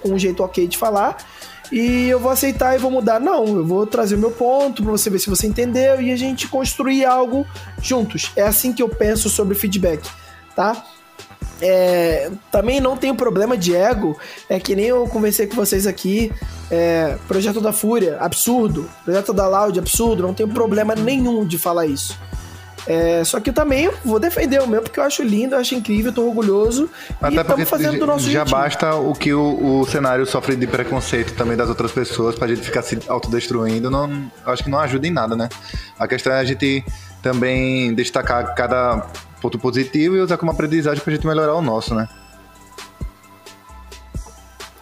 com um jeito ok de falar, e eu vou aceitar e vou mudar. Não, eu vou trazer o meu ponto pra você ver se você entendeu e a gente construir algo juntos. É assim que eu penso sobre feedback, tá? É, também não tenho problema de ego, é que nem eu conversei com vocês aqui. é, Projeto da Fúria, absurdo. Projeto da Loud, absurdo. Não tenho problema nenhum de falar isso. É, só que eu também vou defender o meu, porque eu acho lindo, eu acho incrível, eu tô orgulhoso. e Até porque estamos fazendo do nosso já jeitinho. basta o que o, o cenário sofre de preconceito também das outras pessoas pra gente ficar se autodestruindo. Não, acho que não ajuda em nada, né? A questão é a gente também destacar cada ponto positivo e usar como aprendizagem pra gente melhorar o nosso, né?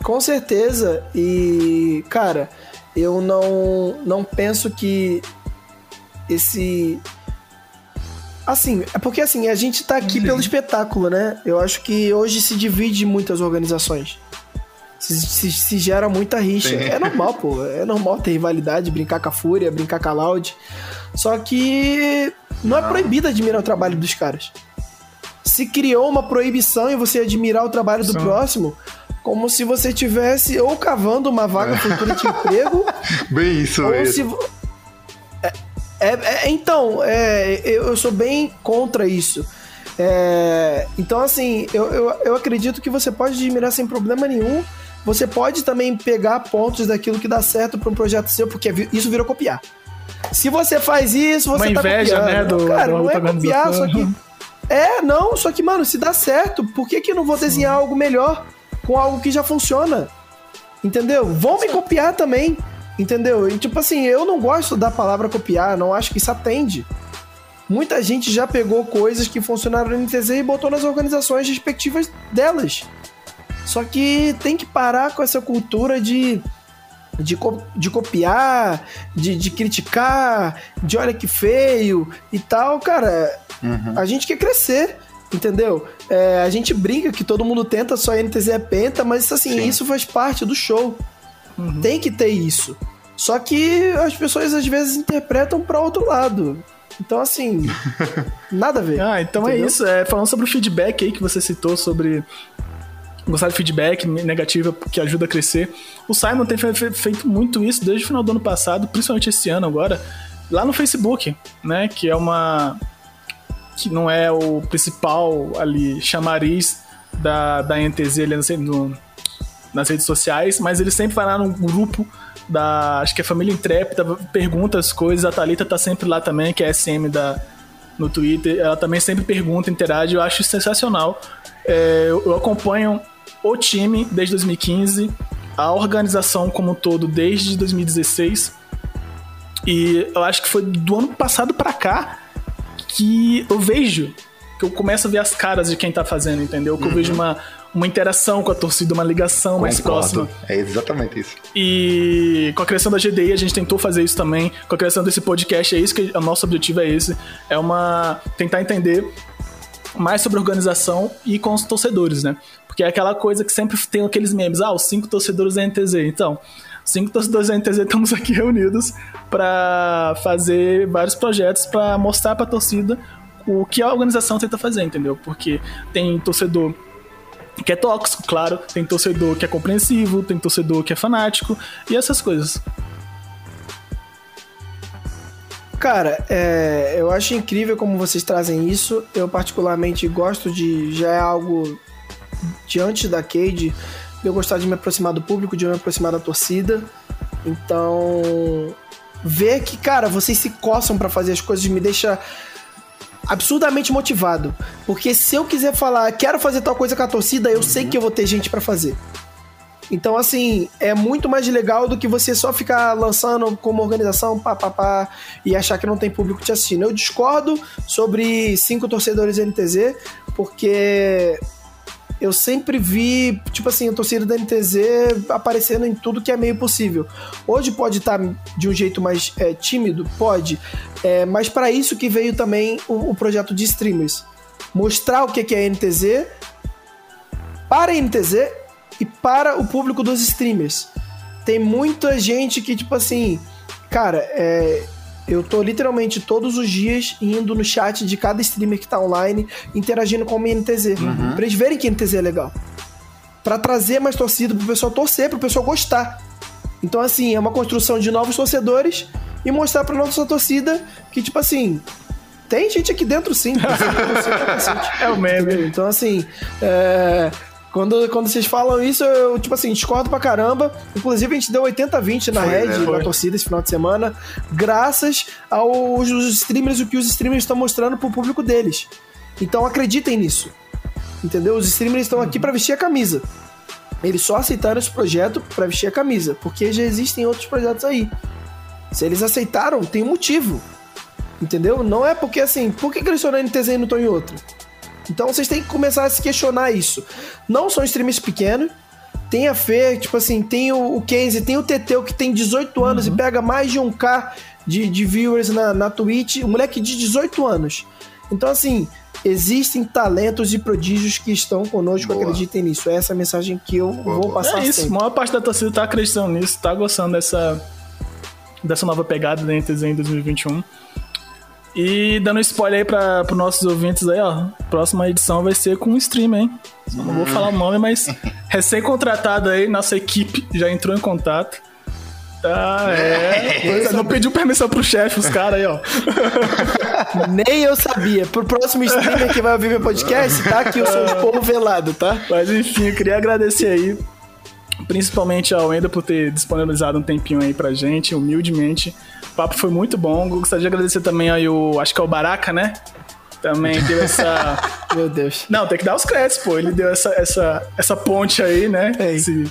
Com certeza. E, cara, eu não, não penso que esse. Assim, é porque assim, a gente tá aqui pelo espetáculo, né? Eu acho que hoje se divide muitas organizações. Se, se- se gera muita rixa. Sim. É normal, pô. É normal ter rivalidade, brincar com a Fúria, brincar com a Loud. Só que não é proibido admirar o trabalho dos caras. Se criou uma proibição em você admirar o trabalho do Sim. próximo, como se você tivesse ou cavando uma vaga futura de emprego, Bem isso ou mesmo. se. É, é- é- então, é, eu, eu sou bem contra isso. É, então, assim, eu, eu, eu acredito que você pode admirar sem problema nenhum. Você pode também pegar pontos daquilo que dá certo para um projeto seu, porque isso virou copiar. Se você faz isso, você Uma tá inveja, copiando. né, do- Cara, da não é copiar, só que. É, não, só que, mano, se dá certo, por que, que eu não vou desenhar algo melhor com algo que já funciona? Entendeu? Vão me copiar também. Entendeu? E tipo assim, eu não gosto da palavra copiar, não acho que isso atende. Muita gente já pegou coisas que funcionaram no NTZ e botou nas organizações respectivas delas. Só que tem que parar com essa cultura de, de, co de copiar, de, de criticar, de olha que feio e tal. Cara, uhum. a gente quer crescer. Entendeu? É, a gente brinca que todo mundo tenta, só NTZ é penta, mas assim, Sim. isso faz parte do show. Uhum. Tem que ter isso. Só que as pessoas às vezes interpretam para outro lado. Então, assim, nada a ver. Ah, então é entendeu? é isso. É, falando sobre o feedback aí que você citou sobre gostar de feedback negativo que ajuda a crescer. O Simon tem feito muito isso desde o final do ano passado, principalmente esse ano agora, lá no Facebook, né? Que é uma. que não é o principal ali chamariz da, da NTZ ali no, nas redes sociais, mas ele sempre vai lá no grupo da. Acho que é Família Intrépida, pergunta as coisas. A Thalita tá sempre lá também, que é SM da, no Twitter. Ela também sempre pergunta, interage. Eu acho sensacional. É, eu acompanho o time desde 2015, a organização como um todo desde 2016. E eu acho que foi do ano passado para cá que eu vejo, que eu começo a ver as caras de quem tá fazendo, entendeu? Que uhum. eu vejo uma, uma interação com a torcida, uma ligação Concordo. mais próxima. É exatamente isso. E com a criação da GDI, a gente tentou fazer isso também. Com a criação desse podcast, é isso que o nosso objetivo é esse. É uma. tentar entender mais sobre organização e com os torcedores, né? Porque é aquela coisa que sempre tem aqueles memes, ah, os cinco torcedores da NTZ. Então, cinco torcedores da NTZ estamos aqui reunidos para fazer vários projetos para mostrar para a torcida o que a organização tenta fazer, entendeu? Porque tem torcedor que é tóxico, claro, tem torcedor que é compreensivo, tem torcedor que é fanático e essas coisas. Cara, é, eu acho incrível como vocês trazem isso. Eu particularmente gosto de. Já é algo diante da Cade, eu gostar de me aproximar do público, de me aproximar da torcida. Então, ver que, cara, vocês se coçam para fazer as coisas me deixa absurdamente motivado. Porque se eu quiser falar, quero fazer tal coisa com a torcida, eu uhum. sei que eu vou ter gente para fazer. Então, assim, é muito mais legal do que você só ficar lançando como organização, pá, pá, pá, e achar que não tem público te assistindo. Eu discordo sobre cinco torcedores NTZ, porque eu sempre vi, tipo assim, a torcida da NTZ aparecendo em tudo que é meio possível. Hoje pode estar tá de um jeito mais é, tímido, pode, é, mas para isso que veio também o, o, projeto de streamers. Mostrar o que é a NTZ para a NTZ e para o público dos streamers. Tem muita gente que, tipo assim, cara, é, eu tô literalmente todos os dias indo no chat de cada streamer que tá online, interagindo com o NTZ. Uhum. Pra eles verem que NTZ é legal. Pra trazer mais torcida, pro pessoal torcer, pro pessoal gostar. Então, assim, é uma construção de novos torcedores e mostrar pra nossa torcida que, tipo assim, tem gente aqui dentro sim. é o meme. Então, assim, é, quando, quando vocês falam isso, eu, tipo assim, discordo pra caramba. Inclusive, a gente deu 80-20 na Red, né? na torcida, esse final de semana, graças aos streamers, o que os streamers estão mostrando pro público deles. Então, acreditem nisso. Entendeu? Os streamers estão aqui para vestir a camisa. Eles só aceitaram esse projeto para vestir a camisa, porque já existem outros projetos aí. Se eles aceitaram, tem um motivo. Entendeu? Não é porque assim, por que, que eles estão na NTZ e não estão em outro? Então vocês têm que começar a se questionar isso. Não são streamers pequenos. Tem a Fê, tipo assim, tem o, o Kenzie, tem o Teteu que tem 18 anos uhum. e pega mais de um K de, de viewers na, na Twitch. Um moleque de 18 anos. Então, assim, existem talentos e prodígios que estão conosco, Boa. acreditem nisso. Essa é a mensagem que eu Boa. vou passar. É isso, sempre. a maior parte da torcida tá acreditando nisso, tá gostando dessa, dessa nova pegada da NTZ em 2021. E dando spoiler aí para os nossos ouvintes aí, ó. Próxima edição vai ser com um stream, hein? Só não vou falar o nome, mas recém-contratado aí, nossa equipe já entrou em contato. Tá, é. não pediu permissão pro chefe, os caras aí, ó. Nem eu sabia. Pro próximo streamer que vai ouvir meu podcast, tá aqui o seu povo velado, tá? Mas enfim, eu queria agradecer aí principalmente ao Enda por ter disponibilizado um tempinho aí pra gente, humildemente. O papo foi muito bom. Gostaria de agradecer também aí o. Acho que é o Baraka, né? Também deu essa. Meu Deus. Não, tem que dar os créditos, pô. Ele deu essa, essa, essa ponte aí, né? Esse,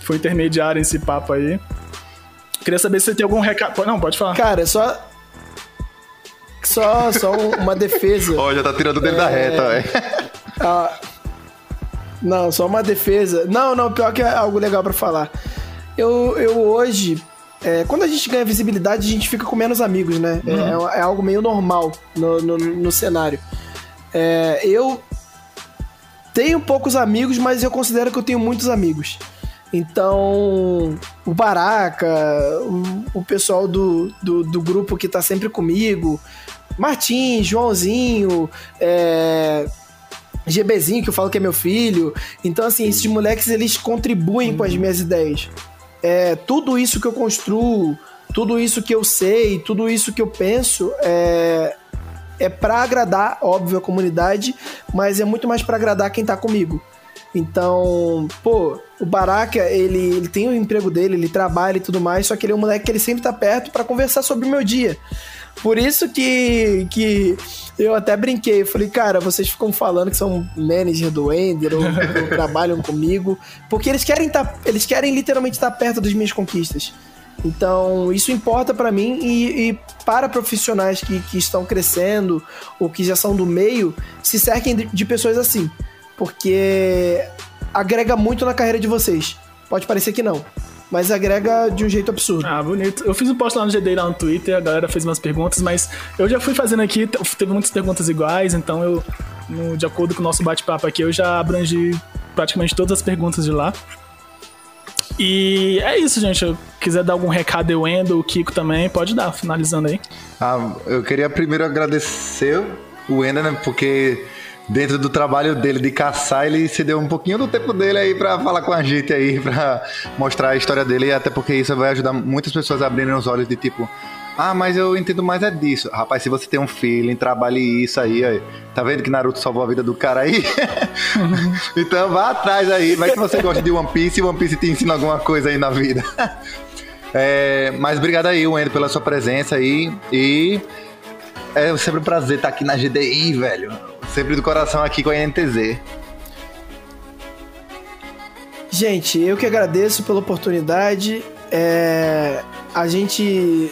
foi intermediário esse papo aí. Queria saber se você tem algum recado. Não, pode falar. Cara, só. Só, só uma defesa. Ó, já tá tirando dele da reta, velho. Ah, não, só uma defesa. Não, não, pior que é algo legal pra falar. Eu, eu hoje, é, quando a gente ganha visibilidade, a gente fica com menos amigos, né? É, é algo meio normal no, no, no cenário. É, eu tenho poucos amigos, mas eu considero que eu tenho muitos amigos. Então, o Baraca, o, o pessoal do, do, do grupo que tá sempre comigo, Martins, Joãozinho, é, GBzinho, que eu falo que é meu filho. Então, assim, esses moleques, eles contribuem com as minhas ideias. É, tudo isso que eu construo, tudo isso que eu sei, tudo isso que eu penso, é, é para agradar, óbvio, a comunidade, mas é muito mais para agradar quem tá comigo. Então, pô, o Baraka, ele, ele tem o emprego dele, ele trabalha e tudo mais, só que ele é um moleque que ele sempre tá perto para conversar sobre o meu dia. Por isso que, que eu até brinquei. Eu falei, cara, vocês ficam falando que são manager do Ender ou, ou trabalham comigo. Porque eles querem tá, eles querem literalmente estar perto das minhas conquistas. Então, isso importa para mim e, e, para profissionais que, que estão crescendo ou que já são do meio, se cerquem de, de pessoas assim. Porque agrega muito na carreira de vocês. Pode parecer que não mas agrega de um jeito absurdo. Ah, bonito. Eu fiz um post lá no GD, lá no Twitter, a galera fez umas perguntas, mas eu já fui fazendo aqui, teve muitas perguntas iguais, então eu, no, de acordo com o nosso bate-papo aqui, eu já abrangi praticamente todas as perguntas de lá. E é isso, gente. Se quiser dar algum recado, eu Endo, o Kiko também, pode dar, finalizando aí. Ah, eu queria primeiro agradecer o Ender, né, porque dentro do trabalho dele de caçar, ele se deu um pouquinho do tempo dele aí para falar com a gente aí, para mostrar a história dele, e até porque isso vai ajudar muitas pessoas a abrirem os olhos de tipo, ah, mas eu entendo mais é disso. Rapaz, se você tem um feeling, trabalhe isso aí, aí. Tá vendo que Naruto salvou a vida do cara aí? então vá atrás aí, vai que você gosta de One Piece One Piece te ensina alguma coisa aí na vida. é, mas obrigado aí, Wendel, pela sua presença aí. E é sempre um prazer estar aqui na GDI, velho. Sempre do coração aqui com a NTZ. Gente, eu que agradeço pela oportunidade. É, a gente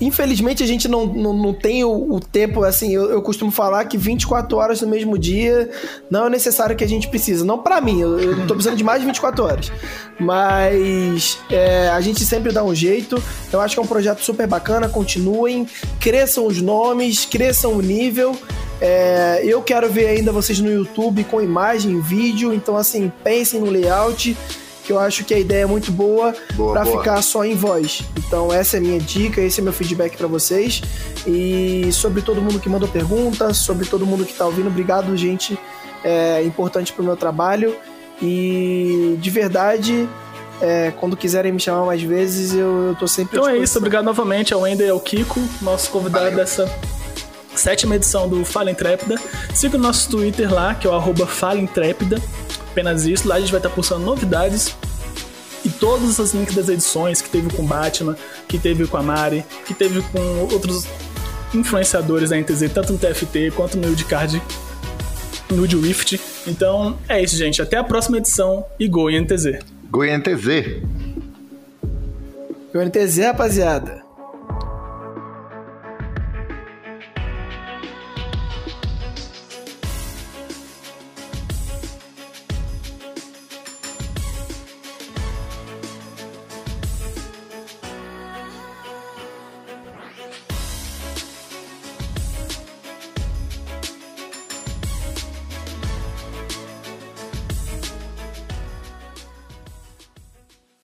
infelizmente a gente não, não, não tem o, o, tempo, assim, eu, eu, costumo falar que 24 horas no mesmo dia não é necessário que a gente precisa. Não para mim, eu, eu tô precisando de mais de 24 horas. Mas é, a gente sempre dá um jeito. Eu acho que é um projeto super bacana, continuem, cresçam os nomes, cresçam o nível. É, eu quero ver ainda vocês no YouTube com imagem, vídeo, então assim, pensem no layout que eu acho que a ideia é muito boa, boa para ficar só em voz. Então essa é a minha dica, esse é meu feedback para vocês. E sobre todo mundo que mandou perguntas, sobre todo mundo que tá ouvindo, obrigado, gente. É importante pro meu trabalho. E de verdade, é, quando quiserem me chamar mais vezes, eu, eu tô sempre Então é isso, obrigado novamente ao Ender e ao Kiko, nosso convidado Valeu. dessa sétima edição do Fala Intrépida. Siga o nosso Twitter lá, que é o arroba Fala Intrépida apenas isso. Lá a gente vai estar postando novidades e todos os links das edições que teve com Batman, que teve com a Mari, que teve com outros influenciadores da NTZ, tanto no TFT quanto no Wildcard, no Rift. Então é isso, gente. Até a próxima edição e Go NTZ. Go NTZ. Go NTZ, rapaziada.